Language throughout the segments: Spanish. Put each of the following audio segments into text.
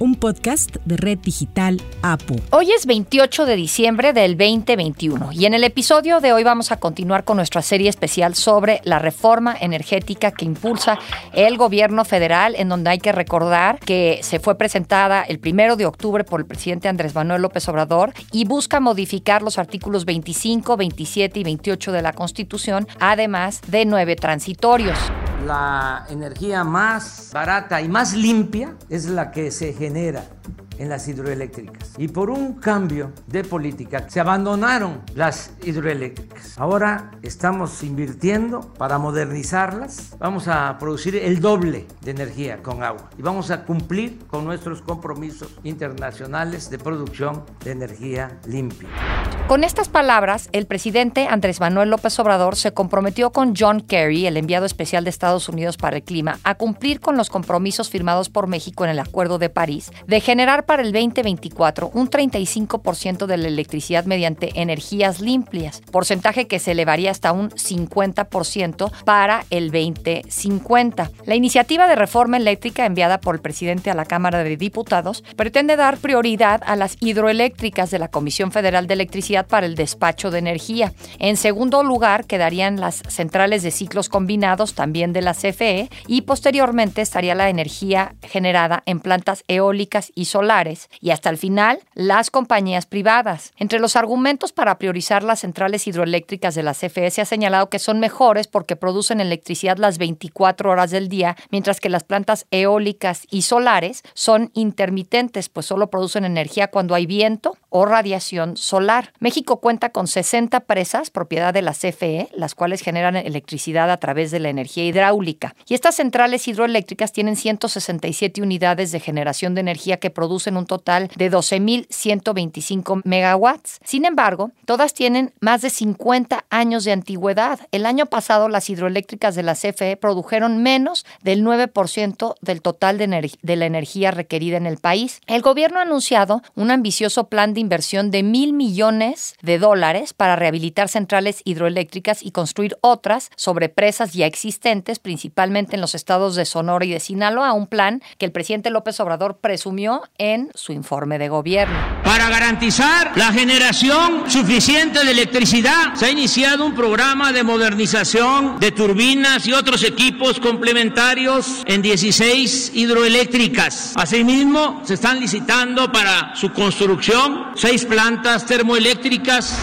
un podcast de Red Digital APU. Hoy es 28 de diciembre del 2021 y en el episodio de hoy vamos a continuar con nuestra serie especial sobre la reforma energética que impulsa el gobierno federal, en donde hay que recordar que se fue presentada el primero de octubre por el presidente Andrés Manuel López Obrador y busca modificar los artículos 25, 27 y 28 de la Constitución, además de nueve transitorios la energía más barata y más limpia es la que se genera en las hidroeléctricas. Y por un cambio de política se abandonaron las hidroeléctricas. Ahora estamos invirtiendo para modernizarlas. Vamos a producir el doble de energía con agua y vamos a cumplir con nuestros compromisos internacionales de producción de energía limpia. Con estas palabras, el presidente Andrés Manuel López Obrador se comprometió con John Kerry, el enviado especial de Estados Unidos para el clima, a cumplir con los compromisos firmados por México en el Acuerdo de París de generar para el 2024 un 35% de la electricidad mediante energías limpias, porcentaje que se elevaría hasta un 50% para el 2050. La iniciativa de reforma eléctrica enviada por el presidente a la Cámara de Diputados pretende dar prioridad a las hidroeléctricas de la Comisión Federal de Electricidad para el despacho de energía. En segundo lugar quedarían las centrales de ciclos combinados también de la CFE y posteriormente estaría la energía generada en plantas eólicas y solares y hasta el final las compañías privadas. Entre los argumentos para priorizar las centrales hidroeléctricas de la CFE se ha señalado que son mejores porque producen electricidad las 24 horas del día, mientras que las plantas eólicas y solares son intermitentes, pues solo producen energía cuando hay viento o radiación solar. México cuenta con 60 presas propiedad de la CFE, las cuales generan electricidad a través de la energía hidráulica. Y estas centrales hidroeléctricas tienen 167 unidades de generación de energía que producen en un total de 12.125 megawatts. Sin embargo, todas tienen más de 50 años de antigüedad. El año pasado las hidroeléctricas de la CFE produjeron menos del 9% del total de, de la energía requerida en el país. El gobierno ha anunciado un ambicioso plan de inversión de mil millones de dólares para rehabilitar centrales hidroeléctricas y construir otras sobre presas ya existentes, principalmente en los estados de Sonora y de Sinaloa, un plan que el presidente López Obrador presumió en su informe de gobierno. Para garantizar la generación suficiente de electricidad, se ha iniciado un programa de modernización de turbinas y otros equipos complementarios en 16 hidroeléctricas. Asimismo, se están licitando para su construcción seis plantas termoeléctricas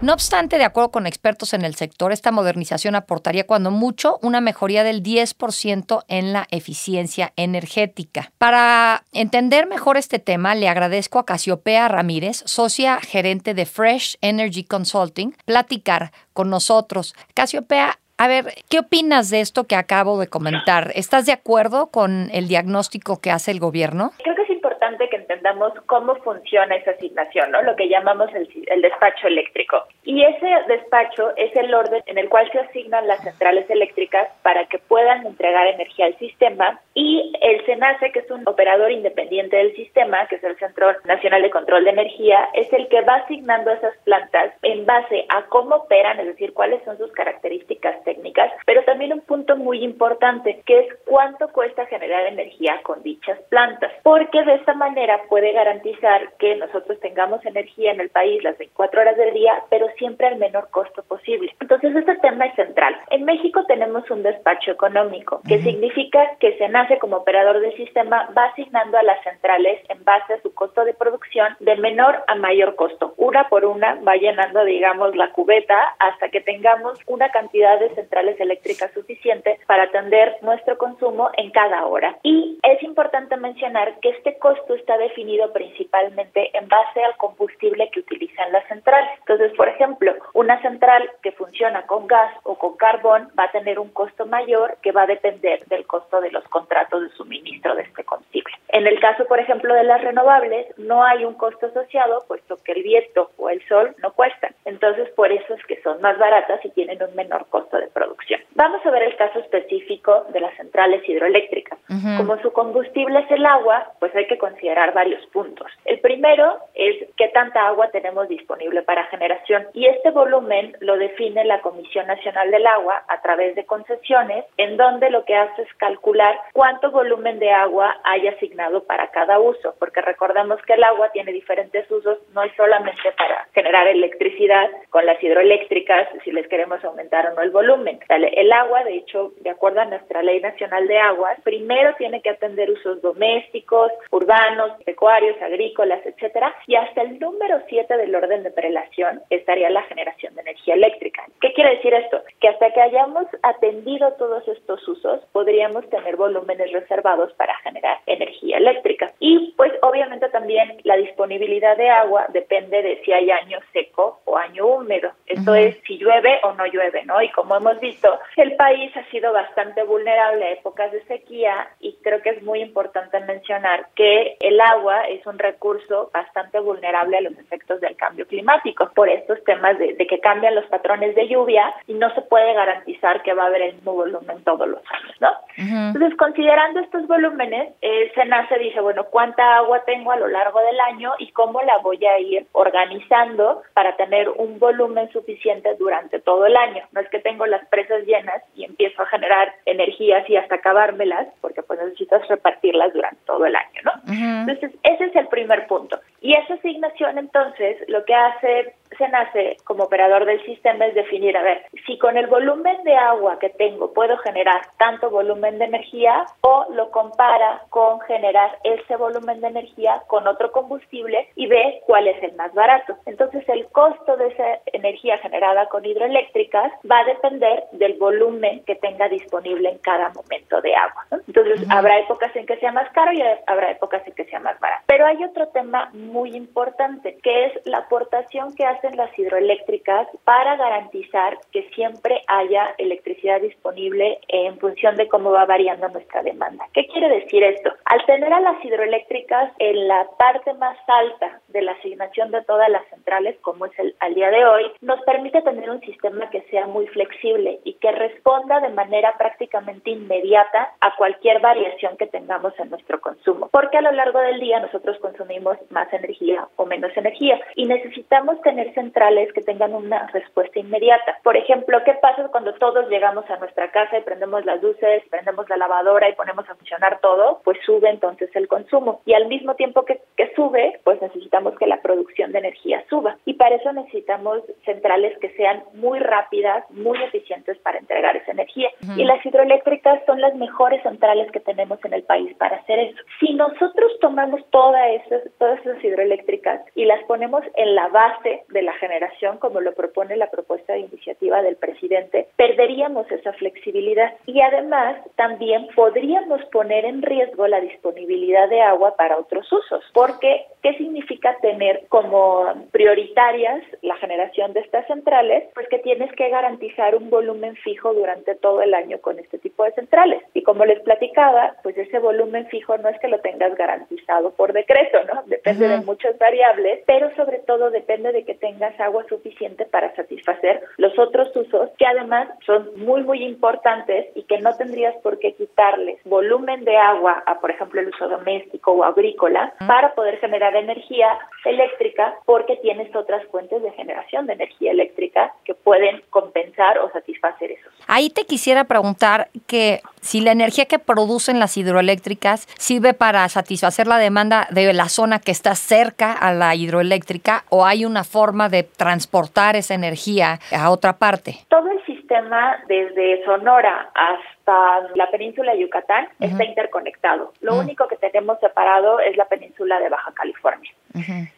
no obstante, de acuerdo con expertos en el sector, esta modernización aportaría cuando mucho una mejoría del 10% en la eficiencia energética. Para entender mejor este tema, le agradezco a Casiopea Ramírez, socia gerente de Fresh Energy Consulting, platicar con nosotros. Casiopea, a ver, ¿qué opinas de esto que acabo de comentar? ¿Estás de acuerdo con el diagnóstico que hace el gobierno? Creo que importante que entendamos cómo funciona esa asignación, ¿no? Lo que llamamos el, el despacho eléctrico. Y ese despacho es el orden en el cual se asignan las centrales eléctricas para que puedan entregar energía al sistema y el SENACE, que es un operador independiente del sistema, que es el Centro Nacional de Control de Energía, es el que va asignando esas plantas en base a cómo operan, es decir, cuáles son sus características técnicas, pero también un punto muy importante, que es cuánto cuesta generar energía con dichas plantas, porque de esta manera puede garantizar que nosotros tengamos energía en el país las 24 horas del día, pero siempre al menor costo posible. Entonces, este tema es central. En México tenemos un despacho económico, que significa que se nace como operador del sistema, va asignando a las centrales en base a su costo de producción de menor a mayor costo. Una por una va llenando, digamos, la cubeta hasta que tengamos una cantidad de centrales eléctricas suficiente para atender nuestro consumo en cada hora. Y es importante mencionar que este costo está definido principalmente en base al combustible que utilizan las centrales. Entonces, por ejemplo, una central que funciona con gas o con carbón va a tener un costo mayor que va a depender del costo de los contratos de suministro de este combustible. En el caso, por ejemplo, de las renovables, no hay un costo asociado, puesto que el viento o el sol no cuestan. Entonces, por eso es que son más baratas y tienen un menor costo de producción. Vamos a ver el caso específico específico de las centrales hidroeléctricas. Como su combustible es el agua, pues hay que considerar varios puntos. El primero es qué tanta agua tenemos disponible para generación y este volumen lo define la Comisión Nacional del Agua a través de concesiones, en donde lo que hace es calcular cuánto volumen de agua hay asignado para cada uso, porque recordemos que el agua tiene diferentes usos, no es solamente para generar electricidad con las hidroeléctricas, si les queremos aumentar o no el volumen. El agua, de hecho, de acuerdo a nuestra Ley Nacional de Aguas, primero tiene que atender usos domésticos, urbanos, pecuarios, agrícolas, etcétera, y hasta el número 7 del orden de prelación estaría la generación de energía eléctrica. ¿Qué quiere decir esto? Que hasta que hayamos atendido todos estos usos, podríamos tener volúmenes reservados para generar energía eléctrica. Y pues obviamente también la disponibilidad de agua depende de si hay año seco o año húmedo. Esto es si llueve o no llueve, ¿no? Y como hemos visto, el país ha sido bastante vulnerable a épocas de sequía y creo que es muy importante mencionar que el agua es un recurso bastante vulnerable a los efectos del cambio climático por estos temas de, que cambian los patrones de lluvia y no se puede garantizar que va a haber el mismo volumen todos los años, ¿no? Entonces, considerando estos volúmenes, eh, nace dice, bueno, ¿cuánta agua tengo a lo largo del año y cómo la voy a ir organizando para tener un volumen suficiente durante todo el año? No es que tengo las presas llenas y empiezo a generar energías y hasta acabármelas, porque pues necesitas repartirlas durante todo el año, ¿no? Entonces, ese es el primer punto. Y esa asignación, entonces, lo que hace se nace como operador del sistema es definir, a ver, si con el volumen de agua que tengo puedo generar tanto volumen de energía o lo compara con generar ese volumen de energía con otro combustible y ve cuál es el más barato. Entonces el costo de esa energía generada con hidroeléctricas va a depender del volumen que tenga disponible en cada momento de agua. Entonces habrá épocas en que sea más caro y habrá épocas en que sea más barato. Pero hay otro tema muy importante que es la aportación que hacen las hidroeléctricas para garantizar que siempre haya electricidad disponible en función de cómo va variando nuestra demanda. ¿Qué quiere decir esto? Al tener a las hidroeléctricas en la parte más alta de la asignación de todas las centrales, como es el al día de hoy, nos permite tener un sistema que sea muy flexible y que responda de manera prácticamente inmediata a cualquier variación que tengamos en nuestro consumo, porque a lo largo del día nosotros consumimos más energía o menos energía y necesitamos tener centrales que tengan una respuesta inmediata. Por ejemplo, ¿qué pasa cuando todos llegamos a nuestra casa y prendemos las luces, prendemos la lavadora y ponemos a funcionar todo? Pues sube entonces el consumo y al mismo tiempo que, que sube, pues necesitamos que la producción de energía suba y para eso necesitamos centrales que sean muy rápidas, muy eficientes para entregar esa energía y las hidroeléctricas son las mejores centrales que tenemos en el país para hacer eso. Si nosotros tomamos todas esas, todas esas hidroeléctricas y las ponemos en la base de la generación, como lo propone la propuesta de iniciativa del presidente, perderíamos esa flexibilidad y además también podríamos poner en riesgo la disponibilidad de agua para otros usos, porque ¿qué significa tener como prioritarias la generación de estas centrales? Pues que tienes que garantizar un volumen fijo durante todo el año con este tipo de centrales. Y como les platicaba, pues ese volumen fijo no es que lo tengas garantizado por decreto, ¿no? Depende de muchas variables, pero sobre todo depende de que tengas agua suficiente para satisfacer los otros usos que además son muy, muy importantes y que no tendrías por qué quitarles volumen de agua a, por ejemplo, el uso doméstico o agrícola para poder generar energía eléctrica porque tienes otras fuentes de generación de energía eléctrica que pueden compensar o satisfacer esos. Ahí te quisiera preguntar que si la energía que producen las hidroeléctricas sirve para satisfacer la demanda de la zona que está cerca a la hidroeléctrica o hay una forma de transportar esa energía a otra parte. Todo el sistema desde Sonora hasta la península de Yucatán está interconectado. Lo mm. único que tenemos separado es la península de Baja California.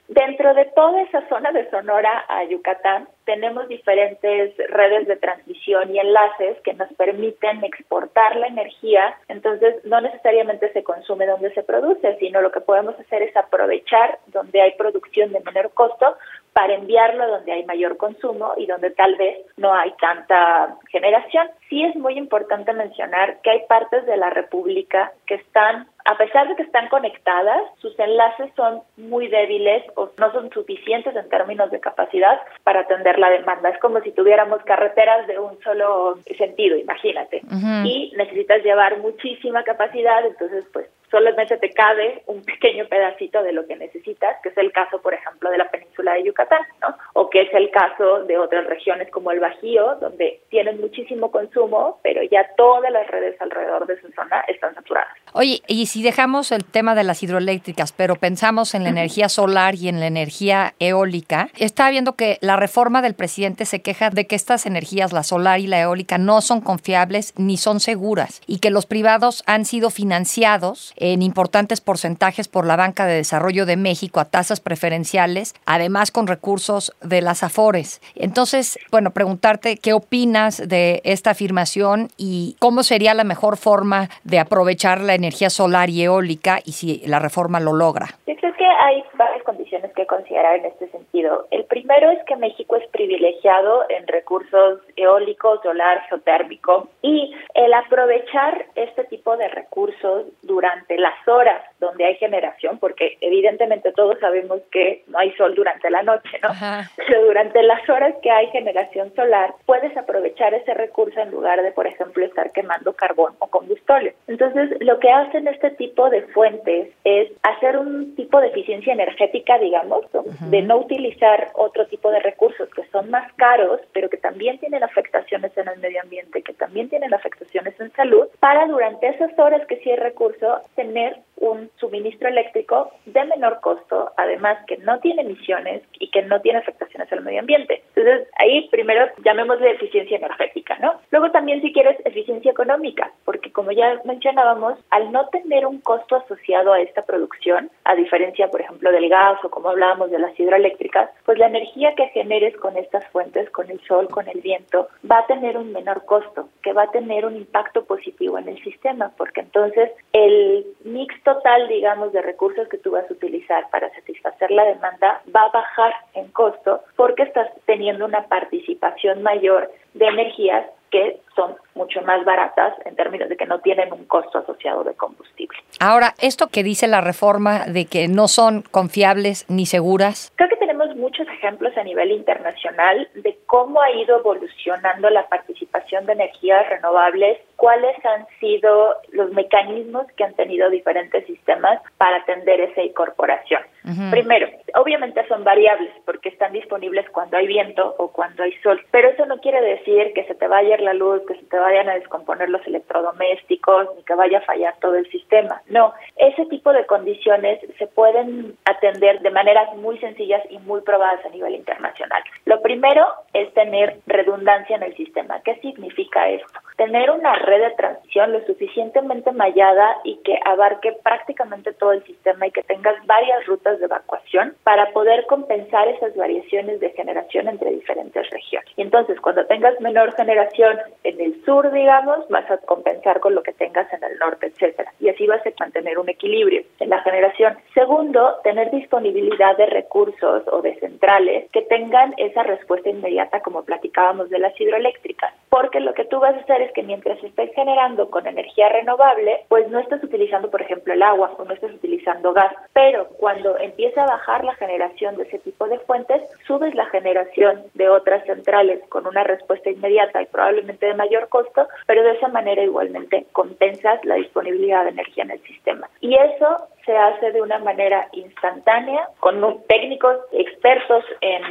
Dentro de toda esa zona de Sonora a Yucatán tenemos diferentes redes de transmisión y enlaces que nos permiten exportar la energía, entonces no necesariamente se consume donde se produce, sino lo que podemos hacer es aprovechar donde hay producción de menor costo para enviarlo donde hay mayor consumo y donde tal vez no hay tanta generación. Sí es muy importante mencionar que hay partes de la República que están a pesar de que están conectadas, sus enlaces son muy débiles o no son suficientes en términos de capacidad para atender la demanda. Es como si tuviéramos carreteras de un solo sentido, imagínate. Y necesitas llevar muchísima capacidad, entonces pues solamente te cabe un pequeño pedacito de lo que necesitas, que es el caso, por ejemplo, de la península de Yucatán, ¿no? O que es el caso de otras regiones como el Bajío, donde tienen muchísimo consumo, pero ya todas las redes alrededor de su zona están saturadas. Oye, y si dejamos el tema de las hidroeléctricas, pero pensamos en la energía solar y en la energía eólica, está viendo que la reforma del presidente se queja de que estas energías, la solar y la eólica, no son confiables ni son seguras y que los privados han sido financiados en importantes porcentajes por la Banca de Desarrollo de México a tasas preferenciales, además con recursos de las AFORES. Entonces, bueno, preguntarte qué opinas de esta afirmación y cómo sería la mejor forma de aprovechar la energía solar y eólica y si la reforma lo logra. Yo que hay varias condiciones que considerar en este sentido. El primero es que México es privilegiado en recursos eólicos, solar, geotérmico y el aprovechar este tipo de recursos durante las horas donde hay generación, porque evidentemente todos sabemos que no hay sol durante la noche, ¿no? Pero durante las horas que hay generación solar, puedes aprovechar ese recurso en lugar de, por ejemplo, estar quemando carbón o combustible. Entonces, lo que hacen este tipo de fuentes es hacer un tipo de eficiencia energética, digamos, de no utilizar otro tipo de recursos que son más caros, pero que también tienen afectaciones en el medio ambiente, que también tienen afectaciones en salud, para durante esas horas que sí hay recurso, tener un suministro eléctrico de menor costo, además que no tiene emisiones y que no tiene afectaciones al medio ambiente. Entonces, ahí primero llamémosle eficiencia energética, ¿no? Luego también si quieres eficiencia económica, porque como ya mencionábamos, al no tener un costo asociado a esta producción, a diferencia, por ejemplo, del gas o como hablábamos de las hidroeléctricas, pues la energía que generes con estas fuentes, con el sol, con el viento, va a tener un menor costo, que va a tener un impacto positivo en el sistema, porque entonces el mix total, digamos, de recursos que tú vas a utilizar para satisfacer la demanda va a bajar en costo porque estás teniendo una participación mayor de energías que mucho más baratas en términos de que no tienen un costo asociado de combustible. Ahora, esto que dice la reforma de que no son confiables ni seguras. Creo que tenemos muchos ejemplos a nivel internacional de cómo ha ido evolucionando la participación de energías renovables, cuáles han sido los mecanismos que han tenido diferentes sistemas para atender esa incorporación. Primero, obviamente son variables porque están disponibles cuando hay viento o cuando hay sol, pero eso no quiere decir que se te vaya la luz, que se te vayan a descomponer los electrodomésticos, ni que vaya a fallar todo el sistema. No, ese tipo de condiciones se pueden atender de maneras muy sencillas y muy probadas a nivel internacional. Lo primero es tener redundancia en el sistema. ¿Qué significa esto? Tener una red de transición lo suficientemente mallada y que abarque prácticamente todo el sistema y que tengas varias rutas de evacuación para poder compensar esas variaciones de generación entre diferentes regiones. Y entonces, cuando tengas menor generación en el sur, digamos, vas a compensar con lo que tengas en el norte, etcétera. Y así vas a mantener un equilibrio en la generación. Segundo, tener disponibilidad de recursos o de centrales que tengan esa respuesta inmediata, como platicábamos de las hidroeléctricas. Porque lo que tú vas a hacer es que mientras estés generando con energía renovable, pues no estás utilizando, por ejemplo, el agua o no estás utilizando gas. Pero cuando empieza a bajar la generación de ese tipo de fuentes, subes la generación de otras centrales con una respuesta inmediata y probablemente de mayor costo, pero de esa manera igualmente compensas la disponibilidad de energía en el sistema. Y eso se hace de una manera instantánea con técnicos expertos en,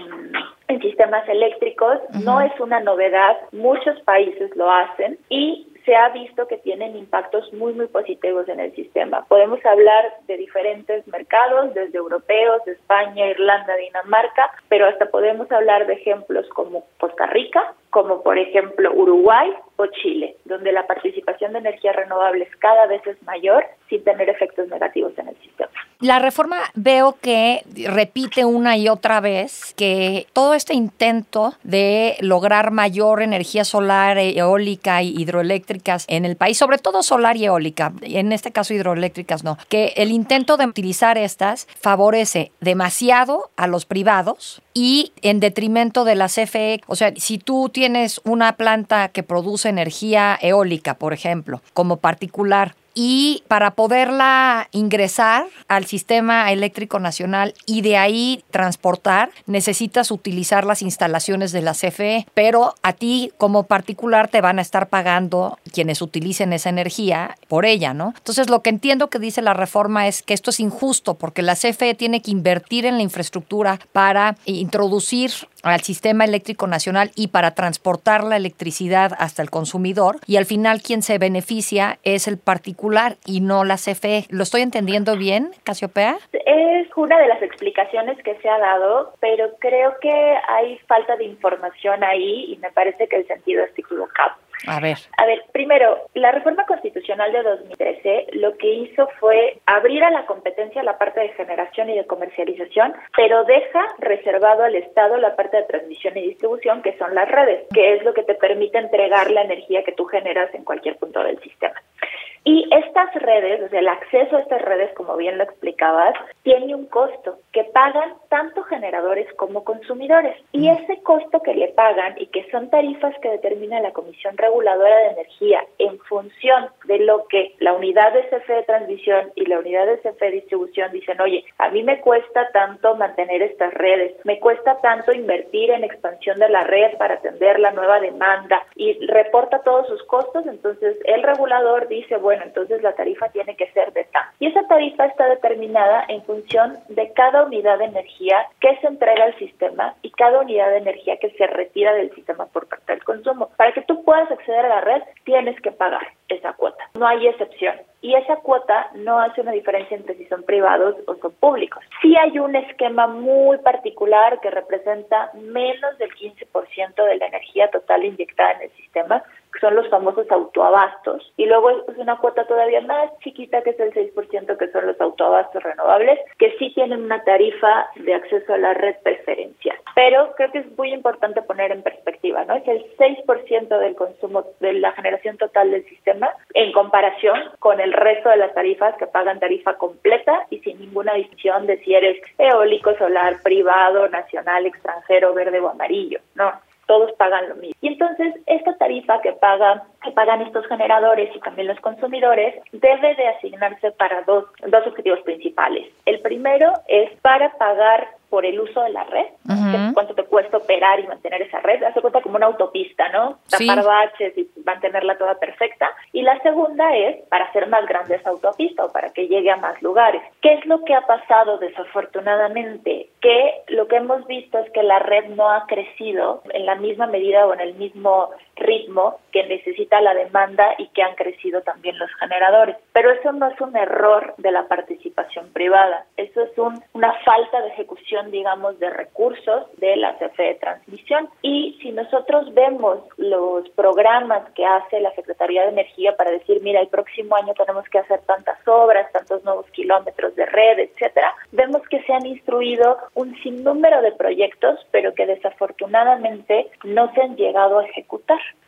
sistemas eléctricos. No es una novedad, muchos países lo hacen y se ha visto que tienen impactos muy, muy positivos en el sistema. Podemos hablar de diferentes mercados, desde europeos, de España, Irlanda, Dinamarca, pero hasta podemos hablar de ejemplos como Costa Rica, como por ejemplo Uruguay o Chile, donde la participación de energías renovables cada vez es mayor sin tener efectos negativos en el sistema. La reforma veo que repite una y otra vez que todo este intento de lograr mayor energía solar, eólica y hidroeléctricas en el país, sobre todo solar y eólica, en este caso hidroeléctricas no, que el intento de utilizar estas favorece demasiado a los privados y en detrimento de la CFE. O sea, si tú tienes una planta que produce energía eólica, por ejemplo, como particular, y para poderla ingresar al sistema eléctrico nacional y de ahí transportar, necesitas utilizar las instalaciones de la CFE, pero a ti como particular te van a estar pagando quienes utilicen esa energía por ella, ¿no? Entonces lo que entiendo que dice la reforma es que esto es injusto porque la CFE tiene que invertir en la infraestructura para introducir al sistema eléctrico nacional y para transportar la electricidad hasta el consumidor y al final quien se beneficia es el particular y no la CFE. ¿Lo estoy entendiendo bien, Casiopea? Es una de las explicaciones que se ha dado, pero creo que hay falta de información ahí y me parece que el sentido está equivocado. A ver. A ver, primero, la reforma constitucional de 2013 lo que hizo fue abrir a la competencia la parte de generación y de comercialización, pero deja reservado al Estado la parte de transmisión y distribución, que son las redes, que es lo que te permite entregar la energía que tú generas en cualquier punto del sistema. Y estas redes, o sea, el acceso a estas redes, como bien lo explicabas, tiene un costo que pagan tanto generadores como consumidores. Y mm. ese costo que le pagan y que son tarifas que determina la Comisión Reguladora de Energía en función de lo que la unidad de CFE de transmisión y la unidad de CFE de distribución dicen, oye, a mí me cuesta tanto mantener estas redes, me cuesta tanto invertir en expansión de la red para atender la nueva demanda y reporta todos sus costos, entonces el regulador dice, bueno, entonces la tarifa tiene que ser de tan. Y esa tarifa está determinada en función de cada unidad de energía que se entrega al sistema y cada unidad de energía que se retira del sistema por parte del consumo. Para que tú puedas acceder a la red, tienes que pagar esa cuota. No hay excepción. Y esa cuota no hace una diferencia entre si son privados o son públicos. Sí hay un esquema muy particular que representa menos del 15% de la energía total inyectada en el sistema, son los famosos autoabastos. Y luego es una cuota todavía más chiquita, que es el 6%, que son los autoabastos renovables, que sí tienen una tarifa de acceso a la red preferencial. Pero creo que es muy importante poner en perspectiva, ¿no? Es el 6% del consumo, de la generación total del sistema, en comparación con el resto de las tarifas que pagan tarifa completa y sin ninguna distinción de si eres eólico, solar, privado, nacional, extranjero, verde o amarillo, ¿no? Todos pagan lo mismo. Y entonces esta tarifa que pagan que pagan estos generadores y también los consumidores debe de asignarse para dos, dos objetivos principales. El primero es para pagar por el uso de la red, cuánto te cuesta operar y mantener esa red, hace cuenta como una autopista, ¿no? Tapar baches y mantenerla toda perfecta. Y la segunda es para hacer más grande esa autopista o para que llegue a más lugares. ¿Qué es lo que ha pasado desafortunadamente? Que lo que hemos visto es que la red no ha crecido en la misma medida o en el mismo ritmo que necesita la demanda y que han crecido también los generadores. Pero eso no es un error de la participación privada, eso es un, una falta de ejecución, digamos, de recursos de la CFE de transmisión. Y si nosotros vemos los programas que hace la Secretaría de Energía para decir, mira, el próximo año tenemos que hacer tantas obras, tantos nuevos kilómetros de red, etcétera, vemos que se han instruido un sinnúmero de proyectos, pero que desafortunadamente no se han llegado a ejecutar.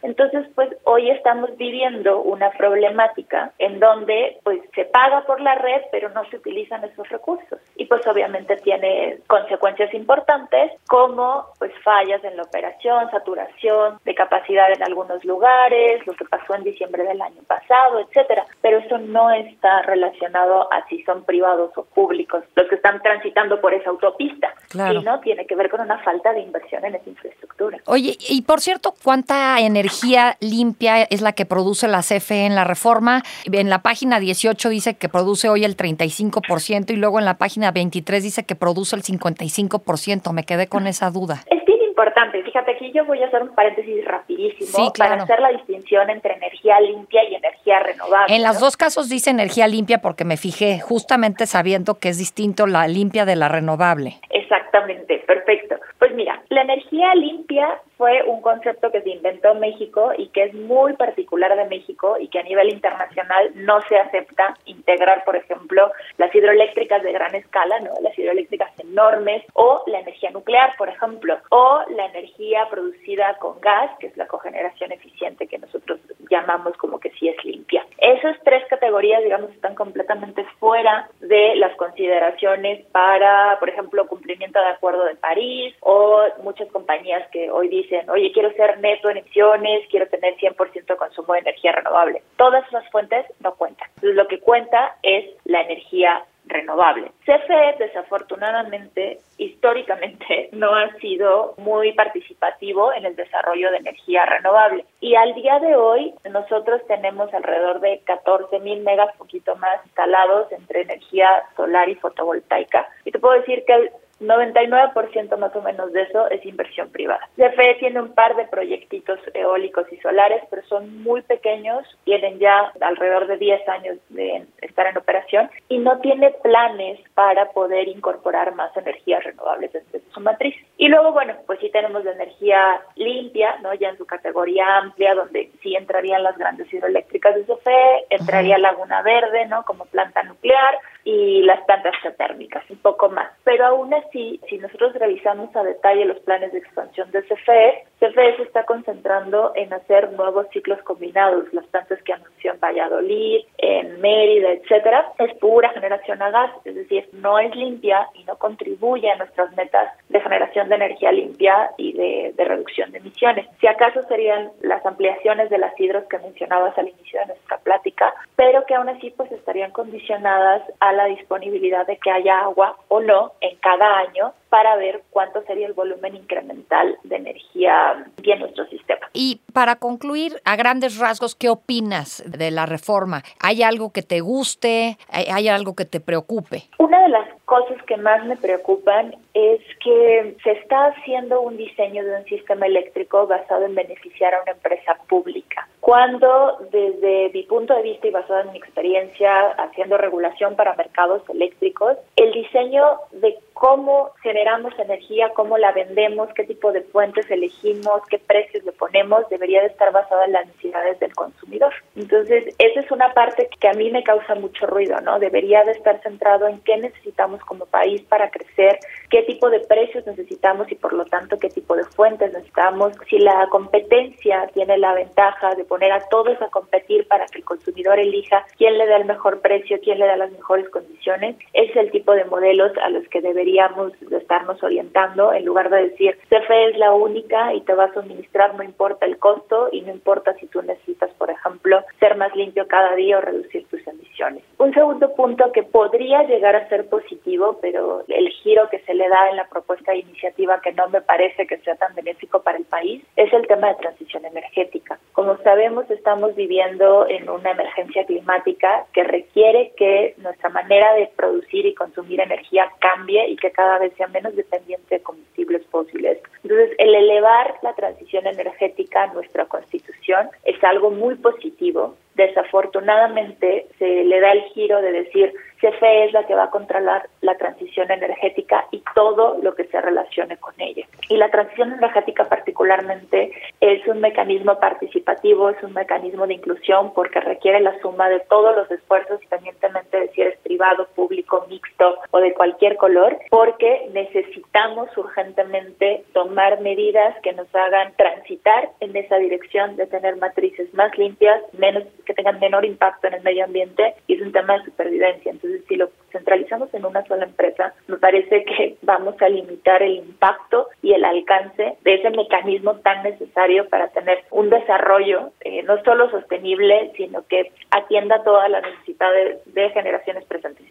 Entonces, pues hoy estamos viviendo una problemática en donde pues se paga por la red, pero no se utilizan esos recursos. Y pues obviamente tiene consecuencias importantes como pues fallas en la operación, saturación de capacidad en algunos lugares, lo que pasó en diciembre del año pasado, etcétera. Pero eso no está relacionado a si son privados o públicos los que están transitando por esa autopista, claro. sino tiene que ver con una falta de inversión en esa infraestructura. Oye, y por cierto, ¿cuánta energía limpia es la que produce la CFE en la reforma. En la página 18 dice que produce hoy el 35% y luego en la página 23 dice que produce el 55%. Me quedé con esa duda. Es bien importante. Fíjate, aquí yo voy a hacer un paréntesis rapidísimo para hacer la distinción entre energía limpia y energía renovable. En los dos casos dice energía limpia porque me fijé justamente sabiendo que es distinto la limpia de la renovable. Exactamente, perfecto. Pues mira, la energía limpia fue un concepto que se inventó en México y que es muy particular de México y que a nivel internacional no se acepta integrar, por ejemplo, las hidroeléctricas de gran escala, ¿no? Las hidroeléctricas enormes o la energía nuclear, por ejemplo, o la energía producida con gas, que es la cogeneración eficiente que nosotros llamamos como que sí es limpia. Esas tres categorías, digamos, están completamente fuera de las consideraciones para, por ejemplo, cumplimiento de acuerdo de París o muchas compañías que hoy dicen, oye, quiero ser neto en emisiones, quiero tener 100% de consumo de energía renovable. Todas esas fuentes no cuentan. Lo que cuenta es la energía renovable. CFE, desafortunadamente, históricamente no ha sido muy participativo en el desarrollo de energía renovable. Y al día de hoy, nosotros tenemos alrededor de 14 mil megas, poquito más, instalados entre energía solar y fotovoltaica. Y te puedo decir que el 99% más o menos de eso es inversión privada. CFE tiene un par de proyectitos eólicos y solares, pero son muy pequeños, tienen ya alrededor de 10 años de estar en operación y no tiene planes para poder incorporar más energías renovables desde su matriz. Y luego, bueno, pues sí tenemos de energía limpia, ¿no? Ya en su categoría amplia, donde sí entrarían las grandes hidroeléctricas de CFE, entraría Laguna Verde, ¿no? Como planta nuclear y las plantas geotérmicas, un poco más. Pero aún así, si nosotros revisamos a detalle los planes de expansión de CFE, CFE se está concentrando en hacer nuevos ciclos combinados, las plantas que Valladolid, en Mérida, etcétera, es pura generación a gas, es decir, no es limpia y no contribuye a nuestras metas de generación de energía limpia y de, de reducción de emisiones. Si acaso serían las ampliaciones de las hidros que mencionabas al inicio de nuestra plática, pero que aún así pues estarían condicionadas a la disponibilidad de que haya agua o no en cada año para ver cuánto sería el volumen incremental de energía en nuestro sistema. Y para concluir, a grandes rasgos, ¿qué opinas de la reforma? ¿Hay algo que te guste? ¿Hay algo que te preocupe? Una de las cosas que más me preocupan es que se está haciendo un diseño de un sistema eléctrico basado en beneficiar a una empresa pública. Cuando desde mi punto de vista y basado en mi experiencia haciendo regulación para mercados eléctricos, el diseño de cómo generamos energía, cómo la vendemos, qué tipo de fuentes elegimos, qué precios le ponemos, debería de estar basado en las necesidades del consumidor. Entonces, esa es una parte que a mí me causa mucho ruido, ¿no? Debería de estar centrado en qué necesitamos como país para crecer, qué tipo de precios necesitamos y por lo tanto qué tipo de fuentes necesitamos. Si la competencia tiene la ventaja de poner a todos a competir para que el consumidor elija quién le da el mejor precio, quién le da las mejores condiciones, ese es el tipo de modelos a los que debería deberíamos estarnos orientando en lugar de decir CFE es la única y te va a suministrar no importa el costo y no importa si tú necesitas, por ejemplo, ser más limpio cada día o reducir tus emisiones. Un segundo punto que podría llegar a ser positivo, pero el giro que se le da en la propuesta de iniciativa que no me parece que sea tan benéfico para el país, es el tema de transición energética. Como sabemos, estamos viviendo en una emergencia climática que requiere que nuestra manera de producir y consumir energía cambie y que cada vez sea menos dependiente de combustibles fósiles. Entonces, el elevar la transición energética a nuestra constitución es algo muy positivo. Desafortunadamente, se le da el giro de decir CFE es la que va a controlar la transición energética y todo lo que se relacione con ella. Y la transición energética particularmente es un mecanismo participativo, es un mecanismo de inclusión porque requiere la suma de todos los esfuerzos, independientemente de si eres privado, público, mixto o de cualquier color, porque necesitamos urgentemente tomar medidas que nos hagan transitar en esa dirección de tener matrices más limpias, menos que tengan menor impacto en el medio ambiente y es un tema de supervivencia. Entonces, si lo centralizamos en una sola empresa, me parece que vamos a limitar el impacto y el alcance de ese mecanismo tan necesario para tener un desarrollo eh, no solo sostenible, sino que atienda todas las necesidades de generaciones presentes.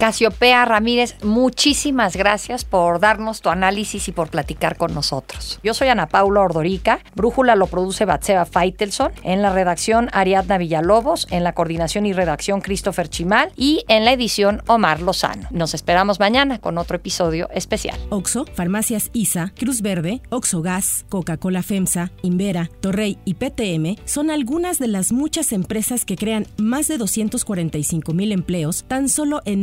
Casiopea Ramírez, muchísimas gracias por darnos tu análisis y por platicar con nosotros. Yo soy Ana Paula Ordorica, Brújula lo produce Batseba Feitelson, en la redacción Ariadna Villalobos, en la coordinación y redacción Christopher Chimal y en la edición Omar Lozano. Nos esperamos mañana con otro episodio especial. Oxo, Farmacias ISA, Cruz Verde, Oxo Gas, Coca-Cola FEMSA, Invera, Torrey y PTM son algunas de las muchas empresas que crean más de 245 mil empleos tan solo en